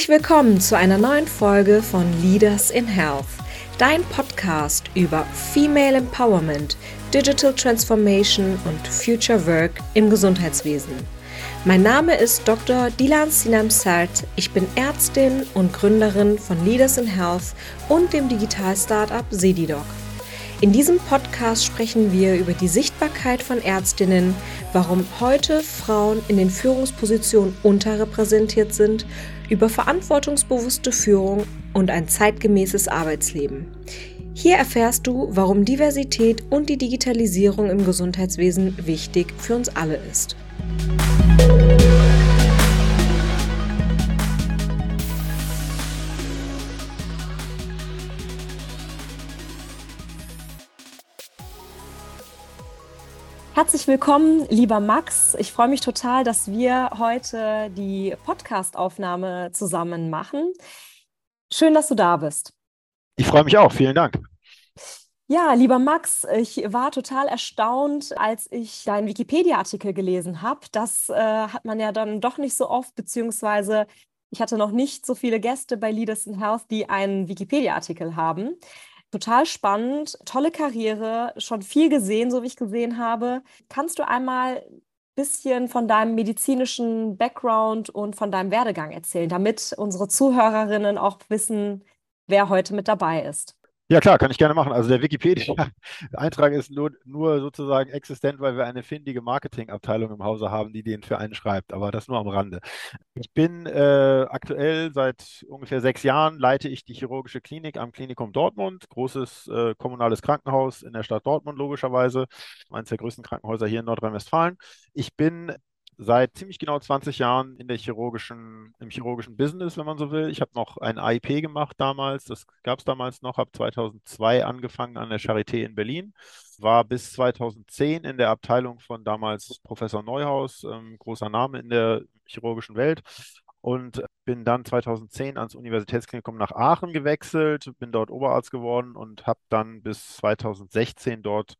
Herzlich willkommen zu einer neuen Folge von Leaders in Health, dein Podcast über Female Empowerment, Digital Transformation und Future Work im Gesundheitswesen. Mein Name ist Dr. Dilan Sinam Sart. Ich bin Ärztin und Gründerin von Leaders in Health und dem Digital-Startup Sedidoc. In diesem Podcast sprechen wir über die Sichtbarkeit von Ärztinnen, warum heute Frauen in den Führungspositionen unterrepräsentiert sind, über verantwortungsbewusste Führung und ein zeitgemäßes Arbeitsleben. Hier erfährst du, warum Diversität und die Digitalisierung im Gesundheitswesen wichtig für uns alle ist. Herzlich willkommen, lieber Max. Ich freue mich total, dass wir heute die Podcast-Aufnahme zusammen machen. Schön, dass du da bist. Ich freue mich auch. Vielen Dank. Ja, lieber Max, ich war total erstaunt, als ich deinen Wikipedia-Artikel gelesen habe. Das äh, hat man ja dann doch nicht so oft, beziehungsweise ich hatte noch nicht so viele Gäste bei Leaders in Health, die einen Wikipedia-Artikel haben. Total spannend, tolle Karriere, schon viel gesehen, so wie ich gesehen habe. Kannst du einmal ein bisschen von deinem medizinischen Background und von deinem Werdegang erzählen, damit unsere Zuhörerinnen auch wissen, wer heute mit dabei ist? Ja, klar, kann ich gerne machen. Also der Wikipedia-Eintrag ist nur, nur sozusagen existent, weil wir eine findige Marketingabteilung im Hause haben, die den für einen schreibt, aber das nur am Rande. Ich bin äh, aktuell seit ungefähr sechs Jahren, leite ich die chirurgische Klinik am Klinikum Dortmund, großes äh, kommunales Krankenhaus in der Stadt Dortmund logischerweise, eines der größten Krankenhäuser hier in Nordrhein-Westfalen. Ich bin seit ziemlich genau 20 Jahren in der chirurgischen, im chirurgischen Business, wenn man so will. Ich habe noch ein AIP gemacht damals, das gab es damals noch, habe 2002 angefangen an der Charité in Berlin, war bis 2010 in der Abteilung von damals Professor Neuhaus, ähm, großer Name in der chirurgischen Welt und bin dann 2010 ans Universitätsklinikum nach Aachen gewechselt, bin dort Oberarzt geworden und habe dann bis 2016 dort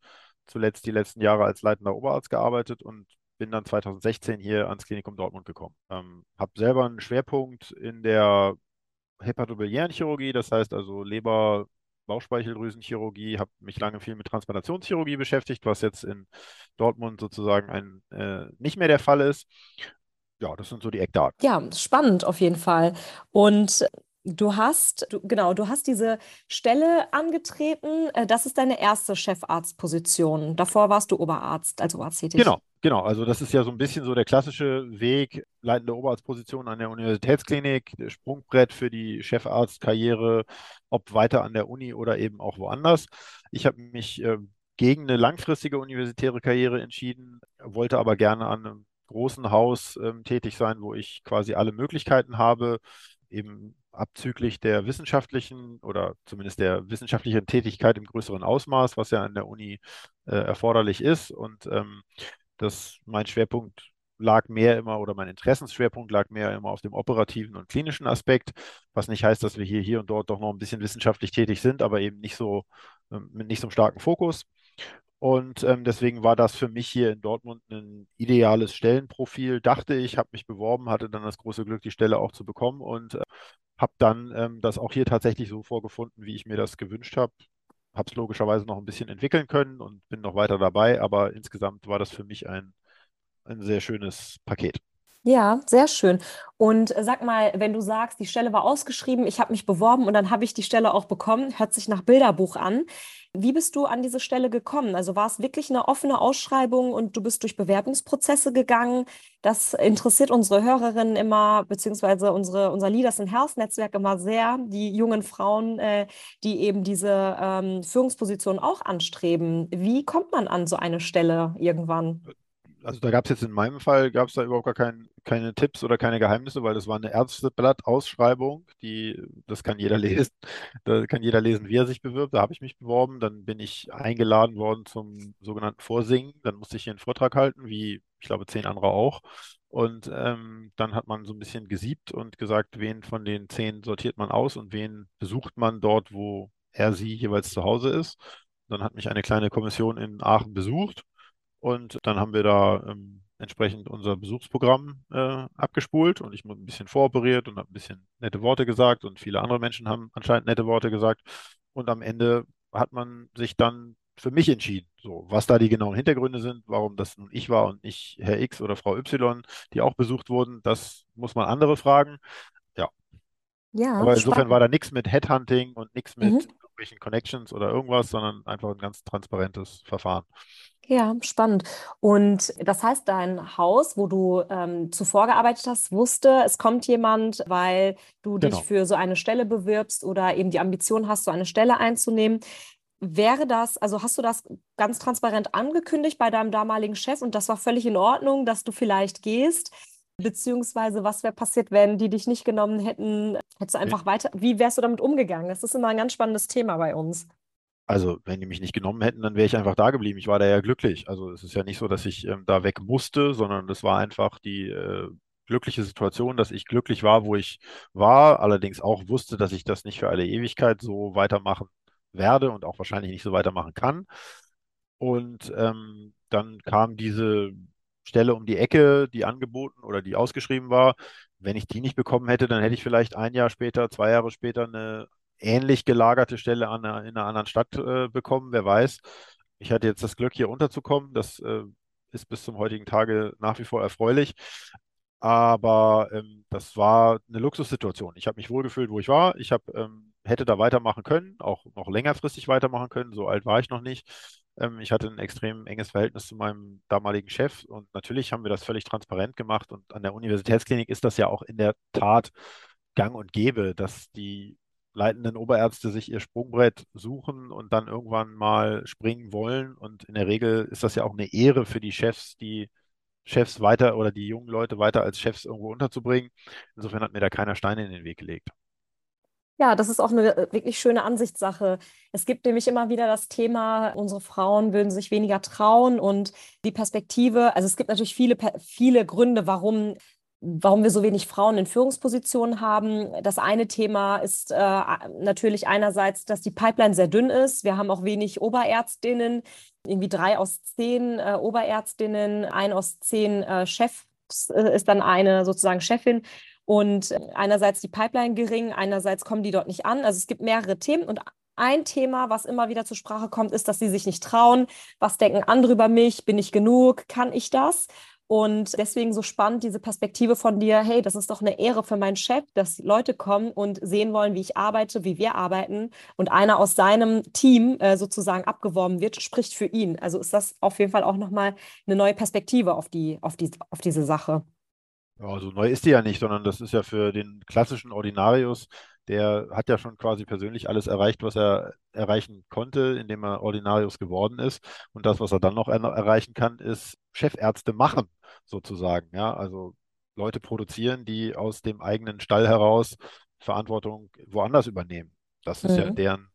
zuletzt die letzten Jahre als leitender Oberarzt gearbeitet und bin dann 2016 hier ans Klinikum Dortmund gekommen. Ähm, habe selber einen Schwerpunkt in der hepatobiliären Chirurgie, das heißt also Leber, Bauchspeicheldrüsenchirurgie, habe mich lange viel mit Transplantationschirurgie beschäftigt, was jetzt in Dortmund sozusagen ein, äh, nicht mehr der Fall ist. Ja, das sind so die Eckdaten. Ja, spannend auf jeden Fall. Und Du hast, du, genau, du hast diese Stelle angetreten. Äh, das ist deine erste Chefarztposition. Davor warst du Oberarzt, als Oberarzt. Genau, genau. Also das ist ja so ein bisschen so der klassische Weg, leitende Oberarztposition an der Universitätsklinik, Sprungbrett für die Chefarztkarriere, ob weiter an der Uni oder eben auch woanders. Ich habe mich äh, gegen eine langfristige universitäre Karriere entschieden, wollte aber gerne an einem großen Haus äh, tätig sein, wo ich quasi alle Möglichkeiten habe, eben abzüglich der wissenschaftlichen oder zumindest der wissenschaftlichen Tätigkeit im größeren Ausmaß, was ja an der Uni äh, erforderlich ist. Und ähm, das, mein Schwerpunkt lag mehr immer oder mein Interessensschwerpunkt lag mehr immer auf dem operativen und klinischen Aspekt, was nicht heißt, dass wir hier, hier und dort doch noch ein bisschen wissenschaftlich tätig sind, aber eben nicht so ähm, mit nicht so einem starken Fokus. Und ähm, deswegen war das für mich hier in Dortmund ein ideales Stellenprofil, dachte ich, habe mich beworben, hatte dann das große Glück, die Stelle auch zu bekommen und äh, habe dann ähm, das auch hier tatsächlich so vorgefunden, wie ich mir das gewünscht habe. Habe es logischerweise noch ein bisschen entwickeln können und bin noch weiter dabei, aber insgesamt war das für mich ein, ein sehr schönes Paket. Ja, sehr schön. Und äh, sag mal, wenn du sagst, die Stelle war ausgeschrieben, ich habe mich beworben und dann habe ich die Stelle auch bekommen, hört sich nach Bilderbuch an. Wie bist du an diese Stelle gekommen? Also war es wirklich eine offene Ausschreibung und du bist durch Bewerbungsprozesse gegangen? Das interessiert unsere Hörerinnen immer, beziehungsweise unsere, unser Leaders in Health Netzwerk immer sehr, die jungen Frauen, äh, die eben diese ähm, Führungsposition auch anstreben. Wie kommt man an so eine Stelle irgendwann? Also da gab es jetzt in meinem Fall, gab es da überhaupt gar kein, keine Tipps oder keine Geheimnisse, weil das war eine Ärzteblatt-Ausschreibung, die, das kann jeder lesen, da kann jeder lesen, wie er sich bewirbt. Da habe ich mich beworben, dann bin ich eingeladen worden zum sogenannten Vorsingen. Dann musste ich hier einen Vortrag halten, wie ich glaube zehn andere auch. Und ähm, dann hat man so ein bisschen gesiebt und gesagt, wen von den zehn sortiert man aus und wen besucht man dort, wo er sie jeweils zu Hause ist. Dann hat mich eine kleine Kommission in Aachen besucht und dann haben wir da ähm, entsprechend unser Besuchsprogramm äh, abgespult und ich wurde ein bisschen voroperiert und habe ein bisschen nette Worte gesagt und viele andere Menschen haben anscheinend nette Worte gesagt. Und am Ende hat man sich dann für mich entschieden. So, was da die genauen Hintergründe sind, warum das nun ich war und nicht Herr X oder Frau Y, die auch besucht wurden, das muss man andere fragen. Ja. Ja, Aber insofern spannend. war da nichts mit Headhunting und nichts mit Mhm. Irgendwelchen Connections oder irgendwas, sondern einfach ein ganz transparentes Verfahren. Ja, spannend. Und das heißt, dein Haus, wo du ähm, zuvor gearbeitet hast, wusste, es kommt jemand, weil du dich Genau. für so eine Stelle bewirbst oder eben die Ambition hast, so eine Stelle einzunehmen. Wäre das, also hast du das ganz transparent angekündigt bei deinem damaligen Chef und das war völlig in Ordnung, dass du vielleicht gehst? Beziehungsweise, was wäre passiert, wenn die dich nicht genommen hätten? Hättest du Nee. einfach weiter, wie wärst du damit umgegangen? Das ist immer ein ganz spannendes Thema bei uns. Also, wenn die mich nicht genommen hätten, dann wäre ich einfach da geblieben. Ich war da ja glücklich. Also, es ist ja nicht so, dass ich ähm, da weg musste, sondern das war einfach die äh, glückliche Situation, dass ich glücklich war, wo ich war, allerdings auch wusste, dass ich das nicht für alle Ewigkeit so weitermachen werde und auch wahrscheinlich nicht so weitermachen kann. Und ähm, dann kam diese Stelle um die Ecke, die angeboten oder die ausgeschrieben war. Wenn ich die nicht bekommen hätte, dann hätte ich vielleicht ein Jahr später, zwei Jahre später eine ähnlich gelagerte Stelle an in einer anderen Stadt äh, bekommen. Wer weiß. Ich hatte jetzt das Glück, hier unterzukommen. Das äh, ist bis zum heutigen Tage nach wie vor erfreulich. Aber ähm, das war eine Luxussituation. Ich habe mich wohlgefühlt, wo ich war. Ich hab, ähm, hätte da weitermachen können, auch noch längerfristig weitermachen können. So alt war ich noch nicht. Ähm, ich hatte ein extrem enges Verhältnis zu meinem damaligen Chef und natürlich haben wir das völlig transparent gemacht. Und an der Universitätsklinik ist das ja auch in der Tat gang und gäbe, dass die leitenden Oberärzte sich ihr Sprungbrett suchen und dann irgendwann mal springen wollen. Und in der Regel ist das ja auch eine Ehre für die Chefs, die Chefs weiter oder die jungen Leute weiter als Chefs irgendwo unterzubringen. Insofern hat mir da keiner Steine in den Weg gelegt. Ja, das ist auch eine äh, wirklich schöne Ansichtssache. Es gibt nämlich immer wieder das Thema, unsere Frauen würden sich weniger trauen und die Perspektive, also es gibt natürlich viele, viele Gründe, warum, warum wir so wenig Frauen in Führungspositionen haben. Das eine Thema ist äh, natürlich einerseits, dass die Pipeline sehr dünn ist. Wir haben auch wenig Oberärztinnen, irgendwie drei aus zehn äh, Oberärztinnen, ein aus zehn äh, Chefs äh, ist dann eine sozusagen Chefin. Und einerseits die Pipeline gering, einerseits kommen die dort nicht an. Also es gibt mehrere Themen und ein Thema, was immer wieder zur Sprache kommt, ist, dass sie sich nicht trauen. Was denken andere über mich? Bin ich genug? Kann ich das? Und deswegen so spannend diese Perspektive von dir, hey, das ist doch eine Ehre für meinen Chef, dass Leute kommen und sehen wollen, wie ich arbeite, wie wir arbeiten und einer aus seinem Team äh, sozusagen abgeworben wird, spricht für ihn. Also ist das auf jeden Fall auch nochmal eine neue Perspektive auf die, auf die, auf diese Sache. Ja, so neu ist die ja nicht, sondern das ist ja für den klassischen Ordinarius, der hat ja schon quasi persönlich alles erreicht, was er erreichen konnte, indem er Ordinarius geworden ist. Und das, was er dann noch er erreichen kann, ist Chefärzte machen, sozusagen. Ja, also Leute produzieren, die aus dem eigenen Stall heraus Verantwortung woanders übernehmen. Das ist ja Mhm. deren,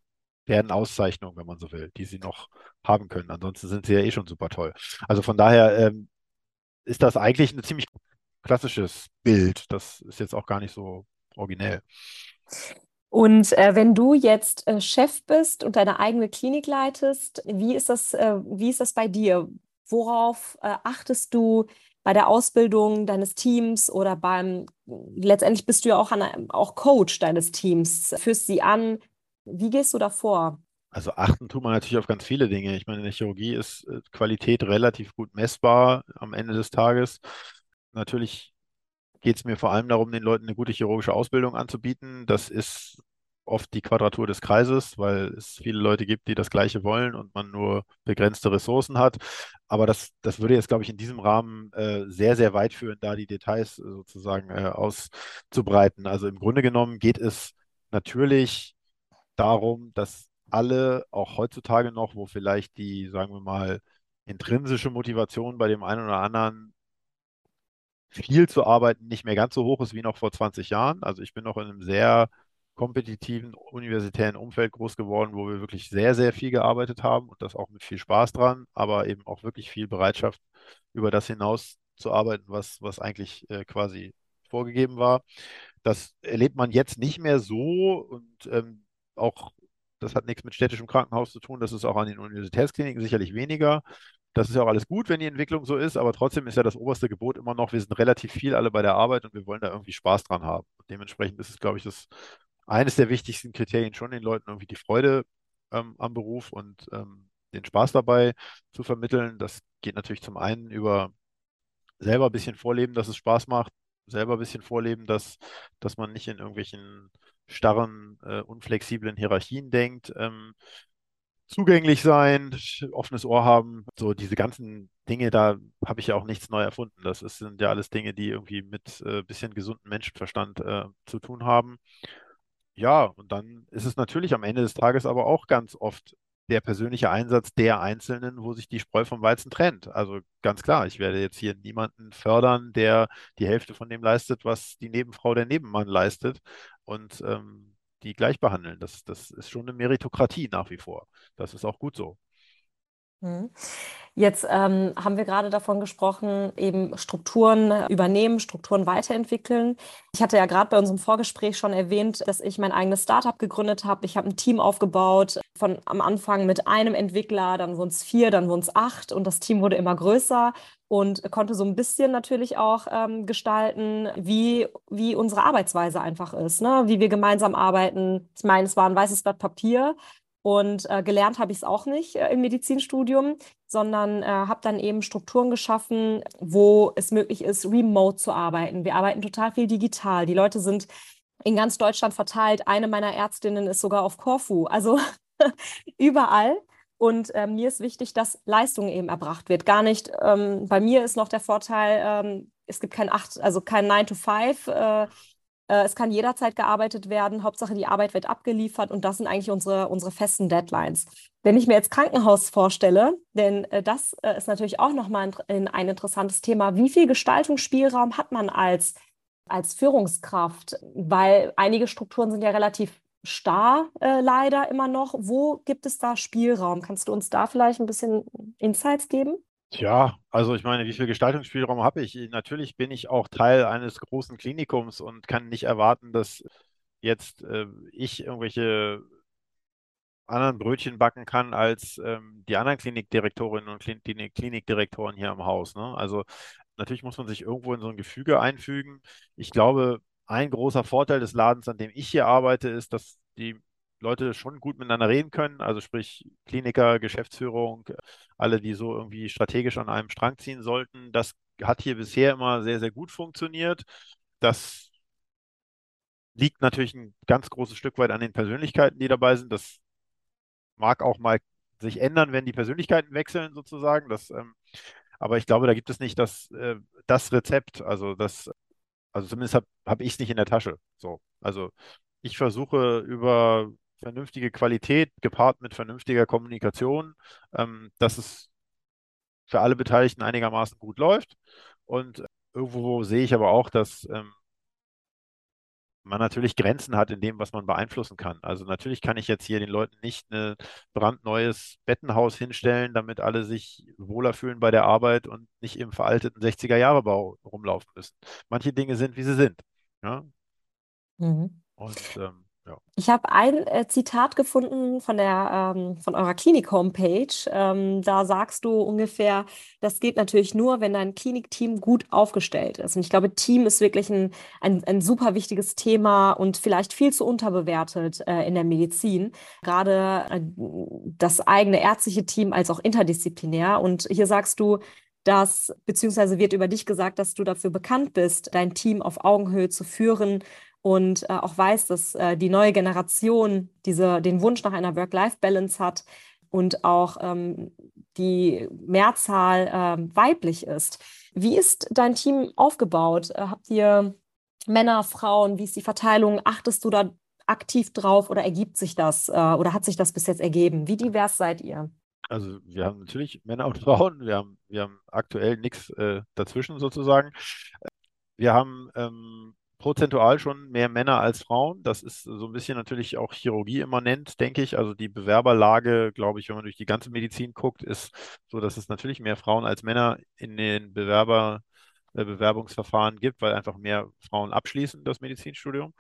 deren Auszeichnung, wenn man so will, die sie noch haben können. Ansonsten sind sie ja eh schon super toll. Also von daher ähm, ist das eigentlich ein ziemlich klassisches Bild. Das ist jetzt auch gar nicht so originell. Und äh, wenn du jetzt äh, Chef bist und deine eigene Klinik leitest, wie ist das, äh, wie ist das bei dir? Worauf äh, achtest du bei der Ausbildung deines Teams oder beim, letztendlich bist du ja auch, an, auch Coach deines Teams, führst sie an. Wie gehst du da vor? Also achten tut man natürlich auf ganz viele Dinge. Ich meine, in der Chirurgie ist äh, Qualität relativ gut messbar am Ende des Tages. Natürlich geht es mir vor allem darum, den Leuten eine gute chirurgische Ausbildung anzubieten. Das ist oft die Quadratur des Kreises, weil es viele Leute gibt, die das Gleiche wollen und man nur begrenzte Ressourcen hat. Aber das, das würde jetzt, glaube ich, in diesem Rahmen äh, sehr, sehr weit führen, da die Details äh, sozusagen äh, auszubreiten. Also im Grunde genommen geht es natürlich darum, dass alle, auch heutzutage noch, wo vielleicht die, sagen wir mal, intrinsische Motivation bei dem einen oder anderen viel zu arbeiten nicht mehr ganz so hoch ist wie noch vor 20 Jahren. Also ich bin noch in einem sehr kompetitiven universitären Umfeld groß geworden, wo wir wirklich sehr, sehr viel gearbeitet haben und das auch mit viel Spaß dran, aber eben auch wirklich viel Bereitschaft, über das hinaus zu arbeiten, was, was eigentlich äh, quasi vorgegeben war. Das erlebt man jetzt nicht mehr so und ähm, auch das hat nichts mit städtischem Krankenhaus zu tun, das ist auch an den Universitätskliniken sicherlich weniger. Das ist ja auch alles gut, wenn die Entwicklung so ist, aber trotzdem ist ja das oberste Gebot immer noch, wir sind relativ viel alle bei der Arbeit und wir wollen da irgendwie Spaß dran haben. Dementsprechend ist es, glaube ich, das eines der wichtigsten Kriterien schon den Leuten irgendwie die Freude ähm, am Beruf und ähm, den Spaß dabei zu vermitteln. Das geht natürlich zum einen über selber ein bisschen vorleben, dass es Spaß macht, selber ein bisschen vorleben, dass, dass man nicht in irgendwelchen starren, äh, unflexiblen Hierarchien denkt. Ähm, zugänglich sein, offenes Ohr haben, so diese ganzen Dinge, da habe ich ja auch nichts neu erfunden. Das ist, sind ja alles Dinge, die irgendwie mit äh, bisschen gesunden Menschenverstand äh, zu tun haben. Ja, und dann ist es natürlich am Ende des Tages aber auch ganz oft der persönliche Einsatz der Einzelnen, wo sich die Spreu vom Weizen trennt. Also ganz klar, ich werde jetzt hier niemanden fördern, der die Hälfte von dem leistet, was die Nebenfrau der Nebenmann leistet. Und ähm, die gleich behandeln. Das, das ist schon eine Meritokratie nach wie vor. Das ist auch gut so. Mhm. Jetzt ähm, haben wir gerade davon gesprochen, eben Strukturen übernehmen, Strukturen weiterentwickeln. Ich hatte ja gerade bei unserem Vorgespräch schon erwähnt, dass ich mein eigenes Startup gegründet habe. Ich habe ein Team aufgebaut, von am Anfang mit einem Entwickler, dann wurden es vier, dann wurden es acht und das Team wurde immer größer und konnte so ein bisschen natürlich auch ähm, gestalten, wie, wie unsere Arbeitsweise einfach ist, ne? wie wir gemeinsam arbeiten. Ich meine, es war ein weißes Blatt Papier, und äh, gelernt habe ich es auch nicht äh, im Medizinstudium, sondern äh, habe dann eben Strukturen geschaffen, wo es möglich ist, remote zu arbeiten. Wir arbeiten total viel digital. Die Leute sind in ganz Deutschland verteilt. Eine meiner Ärztinnen ist sogar auf Korfu, also überall. Und äh, mir ist wichtig, dass Leistung eben erbracht wird. Gar nicht, ähm, bei mir ist noch der Vorteil, ähm, es gibt kein 8, also kein 9 to 5. Äh, es kann jederzeit gearbeitet werden. Hauptsache, die Arbeit wird abgeliefert und das sind eigentlich unsere, unsere festen Deadlines. Wenn ich mir jetzt Krankenhaus vorstelle, denn äh, das äh, ist natürlich auch nochmal ein, ein interessantes Thema, wie viel Gestaltungsspielraum hat man als, als Führungskraft? Weil einige Strukturen sind ja relativ starr äh, leider immer noch. Wo gibt es da Spielraum? Kannst du uns da vielleicht ein bisschen Insights geben? Tja, also ich meine, wie viel Gestaltungsspielraum habe ich? Natürlich bin ich auch Teil eines großen Klinikums und kann nicht erwarten, dass jetzt äh, ich irgendwelche anderen Brötchen backen kann als ähm, die anderen Klinikdirektorinnen und Klin Klinikdirektoren hier im Haus. Ne? Also natürlich muss man sich irgendwo in so ein Gefüge einfügen. Ich glaube, ein großer Vorteil des Ladens, an dem ich hier arbeite, ist, dass die Leute schon gut miteinander reden können, also sprich Kliniker, Geschäftsführung, alle, die so irgendwie strategisch an einem Strang ziehen sollten. Das hat hier bisher immer sehr, sehr gut funktioniert. Das liegt natürlich ein ganz großes Stück weit an den Persönlichkeiten, die dabei sind. Das mag auch mal sich ändern, wenn die Persönlichkeiten wechseln, sozusagen. Das, ähm, aber ich glaube, da gibt es nicht das, äh, das Rezept. Also das, also zumindest habe hab ich es nicht in der Tasche. So. Also ich versuche über vernünftige Qualität gepaart mit vernünftiger Kommunikation, ähm, dass es für alle Beteiligten einigermaßen gut läuft. Und irgendwo sehe ich aber auch, dass ähm, man natürlich Grenzen hat in dem, was man beeinflussen kann. Also natürlich kann ich jetzt hier den Leuten nicht ein brandneues Bettenhaus hinstellen, damit alle sich wohler fühlen bei der Arbeit und nicht im veralteten 60er-Jahre-Bau rumlaufen müssen. Manche Dinge sind, wie sie sind. Ja? Mhm. Und ähm, Ich habe ein äh, Zitat gefunden von der ähm, von eurer Klinik-Homepage. Ähm, da sagst du ungefähr, das geht natürlich nur, wenn dein Klinikteam gut aufgestellt ist. Und ich glaube, Team ist wirklich ein, ein, ein super wichtiges Thema und vielleicht viel zu unterbewertet äh, in der Medizin. Gerade äh, das eigene ärztliche Team als auch interdisziplinär. Und hier sagst du, dass, beziehungsweise wird über dich gesagt, dass du dafür bekannt bist, dein Team auf Augenhöhe zu führen und äh, auch weiß, dass äh, die neue Generation diese, den Wunsch nach einer Work-Life-Balance hat und auch ähm, die Mehrzahl äh, weiblich ist. Wie ist dein Team aufgebaut? Äh, habt ihr Männer, Frauen? Wie ist die Verteilung? Achtest du da aktiv drauf oder ergibt sich das äh, oder hat sich das bis jetzt ergeben? Wie divers seid ihr? Also wir haben natürlich Männer und Frauen, wir haben, wir haben aktuell nichts äh, dazwischen sozusagen. Wir haben ähm, prozentual schon mehr Männer als Frauen. Das ist so ein bisschen natürlich auch Chirurgie immanent, denke ich. Also die Bewerberlage, glaube ich, wenn man durch die ganze Medizin guckt, ist so, dass es natürlich mehr Frauen als Männer in den Bewerber, äh, Bewerbungsverfahren gibt, weil einfach mehr Frauen abschließen das Medizinstudium.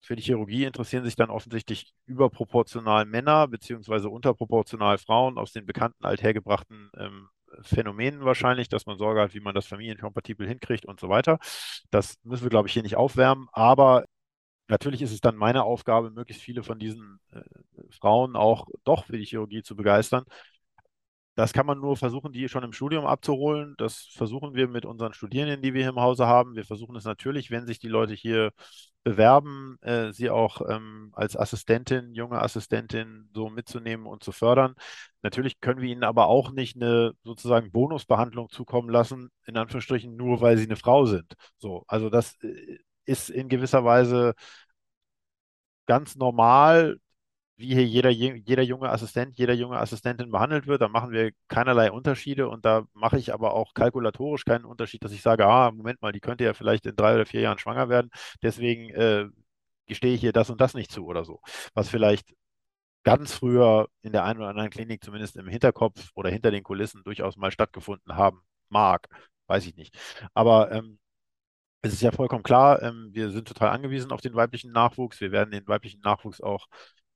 Für die Chirurgie interessieren sich dann offensichtlich überproportional Männer beziehungsweise unterproportional Frauen aus den bekannten althergebrachten ähm, Phänomenen wahrscheinlich, dass man Sorge hat, wie man das familienkompatibel hinkriegt und so weiter. Das müssen wir, glaube ich, hier nicht aufwärmen. Aber natürlich ist es dann meine Aufgabe, möglichst viele von diesen äh, Frauen auch doch für die Chirurgie zu begeistern. Das kann man nur versuchen, die schon im Studium abzuholen. Das versuchen wir mit unseren Studierenden, die wir hier im Hause haben. Wir versuchen es natürlich, wenn sich die Leute hier bewerben, äh, sie auch ähm, als Assistentin, junge Assistentin so mitzunehmen und zu fördern. Natürlich können wir ihnen aber auch nicht eine sozusagen Bonusbehandlung zukommen lassen, in Anführungsstrichen, nur weil sie eine Frau sind. So, also das äh, ist in gewisser Weise ganz normal, wie hier jeder, jeder junge Assistent, jeder junge Assistentin behandelt wird. Da machen wir keinerlei Unterschiede und da mache ich aber auch kalkulatorisch keinen Unterschied, dass ich sage, ah, Moment mal, die könnte ja vielleicht in drei oder vier Jahren schwanger werden. Deswegen äh, gestehe ich hier das und das nicht zu oder so. Was vielleicht ganz früher in der einen oder anderen Klinik zumindest im Hinterkopf oder hinter den Kulissen durchaus mal stattgefunden haben mag. Weiß ich nicht. Aber ähm, es ist ja vollkommen klar, ähm, wir sind total angewiesen auf den weiblichen Nachwuchs. Wir werden den weiblichen Nachwuchs auch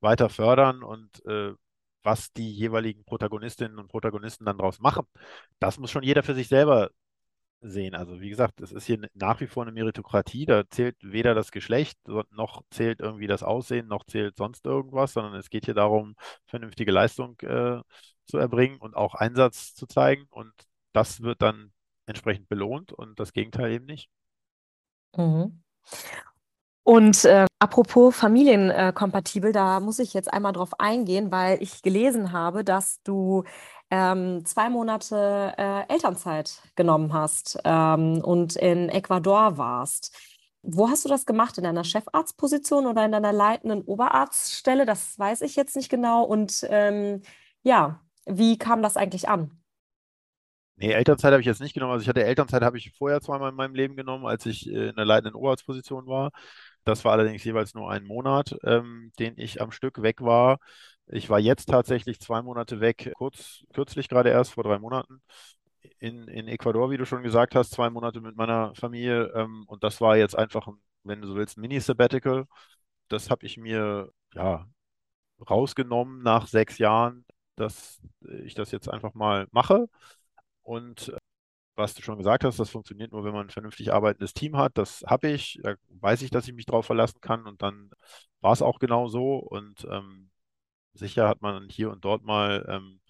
weiter fördern und äh, was die jeweiligen Protagonistinnen und Protagonisten dann daraus machen, das muss schon jeder für sich selber sehen. Also wie gesagt, es ist hier nach wie vor eine Meritokratie, da zählt weder das Geschlecht, noch zählt irgendwie das Aussehen, noch zählt sonst irgendwas, sondern es geht hier darum, vernünftige Leistung äh, zu erbringen und auch Einsatz zu zeigen und das wird dann entsprechend belohnt und das Gegenteil eben nicht. Mhm. Und äh, apropos familienkompatibel, da muss ich jetzt einmal drauf eingehen, weil ich gelesen habe, dass du ähm, zwei Monate äh, Elternzeit genommen hast ähm, und in Ecuador warst. Wo hast du das gemacht? In deiner Chefarztposition oder in deiner leitenden Oberarztstelle? Das weiß ich jetzt nicht genau. Und ähm, ja, wie kam das eigentlich an? Nee, Elternzeit habe ich jetzt nicht genommen. Also ich hatte Elternzeit habe ich vorher zweimal in meinem Leben genommen, als ich äh, in der leitenden Oberarztposition war. Das war allerdings jeweils nur ein Monat, ähm, den ich am Stück weg war. Ich war jetzt tatsächlich zwei Monate weg, kurz, kürzlich gerade erst, vor drei Monaten, in, in Ecuador, wie du schon gesagt hast, zwei Monate mit meiner Familie. Ähm, und das war jetzt einfach, wenn du so willst, ein Mini-Sabbatical. Das habe ich mir ja rausgenommen nach sechs Jahren, dass ich das jetzt einfach mal mache. Und was du schon gesagt hast, das funktioniert nur, wenn man ein vernünftig arbeitendes Team hat. Das habe ich. Da weiß ich, dass ich mich darauf verlassen kann. Und dann war es auch genau so. Und ähm, sicher hat man hier und dort mal ähm,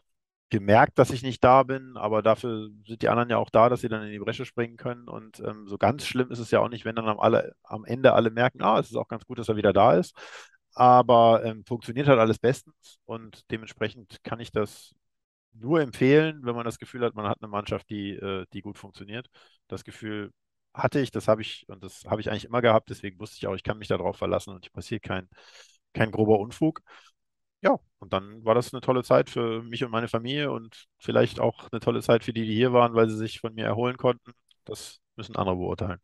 gemerkt, dass ich nicht da bin. Aber dafür sind die anderen ja auch da, dass sie dann in die Bresche springen können. Und ähm, so ganz schlimm ist es ja auch nicht, wenn dann am, alle, am Ende alle merken, ah, es ist auch ganz gut, dass er wieder da ist. Aber ähm, funktioniert halt alles bestens. Und dementsprechend kann ich das nur empfehlen, wenn man das Gefühl hat, man hat eine Mannschaft, die, äh, die gut funktioniert. Das Gefühl hatte ich, das habe ich und das habe ich eigentlich immer gehabt, deswegen wusste ich auch, ich kann mich darauf verlassen und passiert kein, kein grober Unfug. Ja, und dann war das eine tolle Zeit für mich und meine Familie und vielleicht auch eine tolle Zeit für die, die hier waren, weil sie sich von mir erholen konnten. Das müssen andere beurteilen.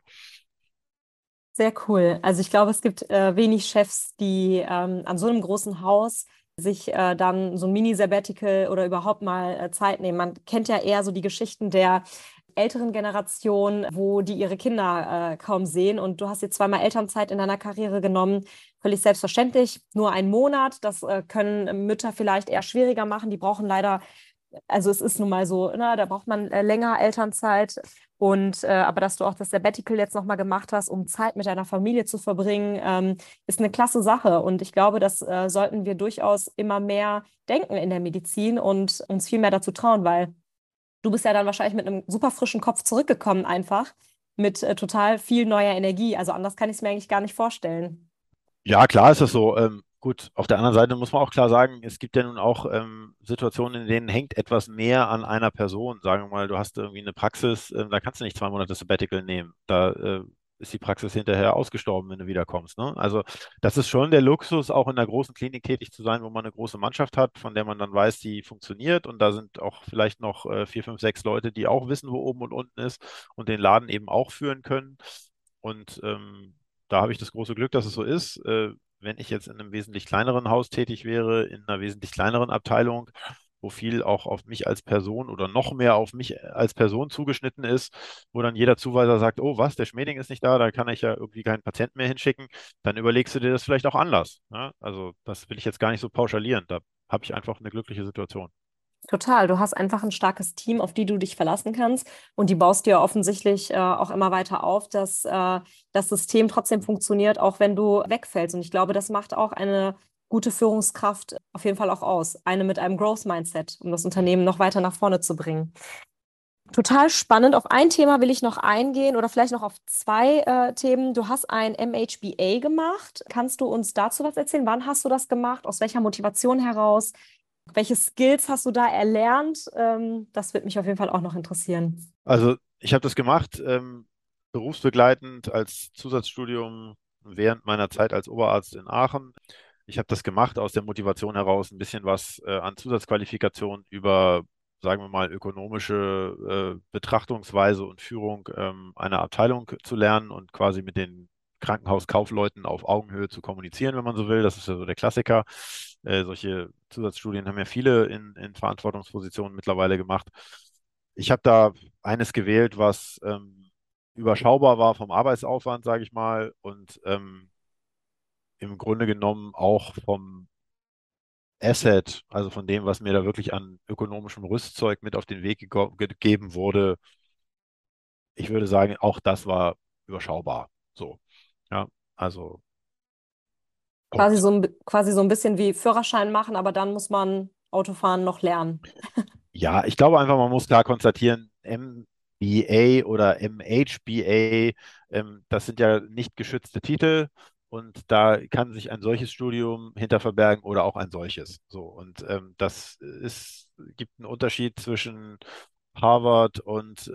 Sehr cool. Also ich glaube, es gibt äh, wenig Chefs, die ähm, an so einem großen Haus sich äh, dann so ein Mini-Sabbatical oder überhaupt mal äh, Zeit nehmen. Man kennt ja eher so die Geschichten der älteren Generation, wo die ihre Kinder äh, kaum sehen. Und du hast jetzt zweimal Elternzeit in deiner Karriere genommen. Völlig selbstverständlich. Nur einen Monat. Das äh, können Mütter vielleicht eher schwieriger machen. Die brauchen leider also es ist nun mal so, ne, da braucht man äh, länger Elternzeit. Und äh, aber dass du auch das Sabbatical jetzt nochmal gemacht hast, um Zeit mit deiner Familie zu verbringen, ähm, ist eine klasse Sache. Und ich glaube, das äh, sollten wir durchaus immer mehr denken in der Medizin und uns viel mehr dazu trauen, weil du bist ja dann wahrscheinlich mit einem super frischen Kopf zurückgekommen, einfach mit äh, total viel neuer Energie. Also anders kann ich es mir eigentlich gar nicht vorstellen. Ja, klar ist das so. Ähm, Gut, auf der anderen Seite muss man auch klar sagen, es gibt ja nun auch ähm, Situationen, in denen hängt etwas mehr an einer Person. Sagen wir mal, du hast irgendwie eine Praxis, äh, da kannst du nicht zwei Monate Sabbatical nehmen. Da äh, ist die Praxis hinterher ausgestorben, wenn du wiederkommst. Ne? Also das ist schon der Luxus, auch in einer großen Klinik tätig zu sein, wo man eine große Mannschaft hat, von der man dann weiß, die funktioniert. Und da sind auch vielleicht noch äh, vier, fünf, sechs Leute, die auch wissen, wo oben und unten ist und den Laden eben auch führen können. Und ähm, da habe ich das große Glück, dass es so ist. Äh, wenn ich jetzt in einem wesentlich kleineren Haus tätig wäre, in einer wesentlich kleineren Abteilung, wo viel auch auf mich als Person oder noch mehr auf mich als Person zugeschnitten ist, wo dann jeder Zuweiser sagt, oh was, der Schmeding ist nicht da, da kann ich ja irgendwie keinen Patienten mehr hinschicken, dann überlegst du dir das vielleicht auch anders. Ne? Also das will ich jetzt gar nicht so pauschalieren, da habe ich einfach eine glückliche Situation. Total. Du hast einfach ein starkes Team, auf die du dich verlassen kannst. Und die baust du ja offensichtlich äh, auch immer weiter auf, dass äh, das System trotzdem funktioniert, auch wenn du wegfällst. Und ich glaube, das macht auch eine gute Führungskraft auf jeden Fall auch aus. Eine mit einem Growth-Mindset, um das Unternehmen noch weiter nach vorne zu bringen. Total spannend. Auf ein Thema will ich noch eingehen oder vielleicht noch auf zwei äh, Themen. Du hast ein MHBA gemacht. Kannst du uns dazu was erzählen? Wann hast du das gemacht? Aus welcher Motivation heraus? Welche Skills hast du da erlernt? Ähm, das wird mich auf jeden Fall auch noch interessieren. Also ich habe das gemacht, ähm, berufsbegleitend als Zusatzstudium während meiner Zeit als Oberarzt in Aachen. Ich habe das gemacht aus der Motivation heraus, ein bisschen was äh, an Zusatzqualifikation über, sagen wir mal, ökonomische äh, Betrachtungsweise und Führung ähm, einer Abteilung zu lernen und quasi mit den Krankenhauskaufleuten auf Augenhöhe zu kommunizieren, wenn man so will. Das ist ja so der Klassiker. Äh, solche Zusatzstudien haben ja viele in, in Verantwortungspositionen mittlerweile gemacht. Ich habe da eines gewählt, was ähm, überschaubar war vom Arbeitsaufwand, sage ich mal, und ähm, im Grunde genommen auch vom Asset, also von dem, was mir da wirklich an ökonomischem Rüstzeug mit auf den Weg gegeben wurde, ich würde sagen, auch das war überschaubar. So. Also. Quasi so, ein, quasi so ein bisschen wie Führerschein machen, aber dann muss man Autofahren noch lernen. Ja, ich glaube einfach, man muss klar konstatieren, MBA oder MHBA, ähm, das sind ja nicht geschützte Titel und da kann sich ein solches Studium hinter verbergen oder auch ein solches. So, und ähm, das ist, gibt einen Unterschied zwischen Harvard und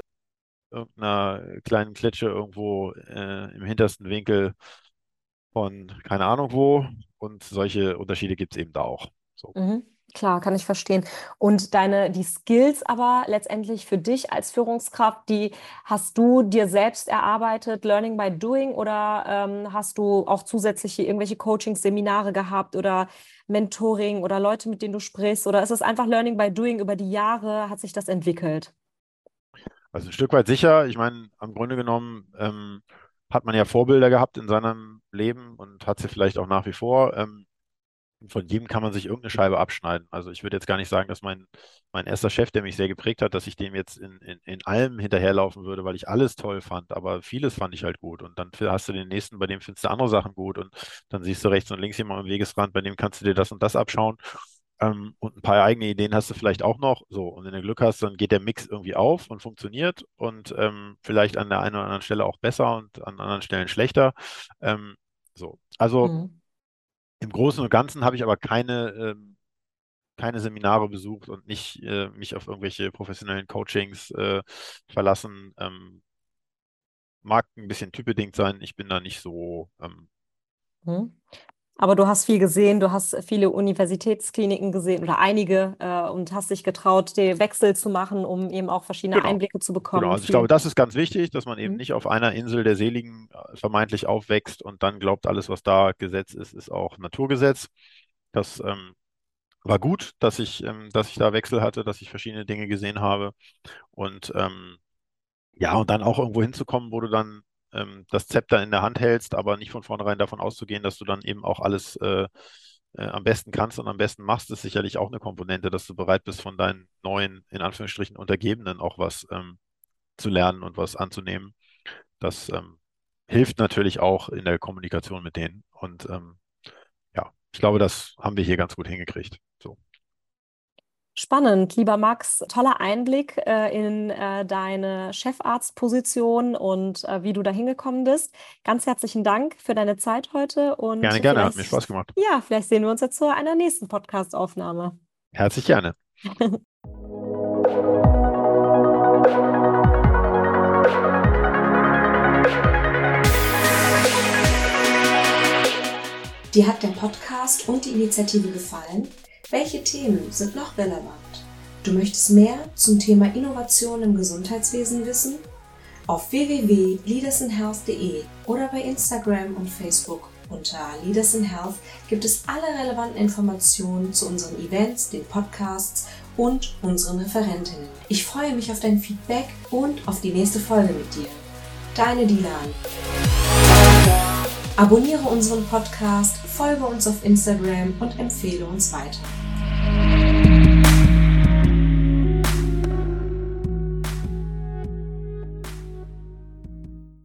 irgendeiner kleinen Klitsche irgendwo äh, im hintersten Winkel von keine Ahnung wo. Und solche Unterschiede gibt es eben da auch. So. Mhm. Klar, kann ich verstehen. Und deine, die Skills aber letztendlich für dich als Führungskraft, die hast du dir selbst erarbeitet, Learning by Doing, oder ähm, hast du auch zusätzliche irgendwelche Coaching-Seminare gehabt oder Mentoring oder Leute, mit denen du sprichst? Oder ist es einfach Learning by Doing über die Jahre, hat sich das entwickelt? Also ein Stück weit sicher. Ich meine, am Grunde genommen ähm, hat man ja Vorbilder gehabt in seinem Leben und hat sie vielleicht auch nach wie vor. Ähm, von jedem kann man sich irgendeine Scheibe abschneiden. Also ich würde jetzt gar nicht sagen, dass mein, mein erster Chef, der mich sehr geprägt hat, dass ich dem jetzt in, in, in allem hinterherlaufen würde, weil ich alles toll fand, aber vieles fand ich halt gut. Und dann hast du den nächsten, bei dem findest du andere Sachen gut und dann siehst du rechts und links jemanden am Wegesrand, bei dem kannst du dir das und das abschauen. Ähm, und ein paar eigene Ideen hast du vielleicht auch noch. So, und wenn du Glück hast, dann geht der Mix irgendwie auf und funktioniert und ähm, vielleicht an der einen oder anderen Stelle auch besser und an anderen Stellen schlechter. Ähm, so, also mhm. im Großen und Ganzen habe ich aber keine, ähm, keine Seminare besucht und nicht äh, mich auf irgendwelche professionellen Coachings äh, verlassen. Ähm, mag ein bisschen typbedingt sein. Ich bin da nicht so. Mhm. Aber du hast viel gesehen, du hast viele Universitätskliniken gesehen oder einige äh, und hast dich getraut, den Wechsel zu machen, um eben auch verschiedene genau. Einblicke zu bekommen. Genau, also ich glaube, das ist ganz wichtig, dass man eben mhm. nicht auf einer Insel der Seligen äh, vermeintlich aufwächst und dann glaubt, alles, was da Gesetz ist, ist auch Naturgesetz. Das ähm, war gut, dass ich, ähm, dass ich da Wechsel hatte, dass ich verschiedene Dinge gesehen habe. Und ähm, ja, und dann auch irgendwo hinzukommen, wo du dann ähm, das Zepter in der Hand hältst, aber nicht von vornherein davon auszugehen, dass du dann eben auch alles äh, äh, am besten kannst und am besten machst, ist sicherlich auch eine Komponente, dass du bereit bist, von deinen neuen, in Anführungsstrichen, Untergebenen auch was ähm, zu lernen und was anzunehmen. Das ähm, hilft natürlich auch in der Kommunikation mit denen. Und ähm, ja, ich glaube, das haben wir hier ganz gut hingekriegt. So. Spannend, lieber Max. Toller Einblick äh, in äh, deine Chefarztposition und äh, wie du da hingekommen bist. Ganz herzlichen Dank für deine Zeit heute. Und gerne, gerne, hat mir Spaß gemacht. Ja, vielleicht sehen wir uns jetzt zu einer nächsten Podcast-Aufnahme. Herzlich gerne. Dir hat der Podcast und die Initiative gefallen? Welche Themen sind noch relevant? Du möchtest mehr zum Thema Innovation im Gesundheitswesen wissen? Auf www.leadersinhealth.de oder bei Instagram und Facebook unter Leaders in Health gibt es alle relevanten Informationen zu unseren Events, den Podcasts und unseren Referentinnen. Ich freue mich auf dein Feedback und auf die nächste Folge mit dir. Deine Dilan. Abonniere unseren Podcast, folge uns auf Instagram und empfehle uns weiter.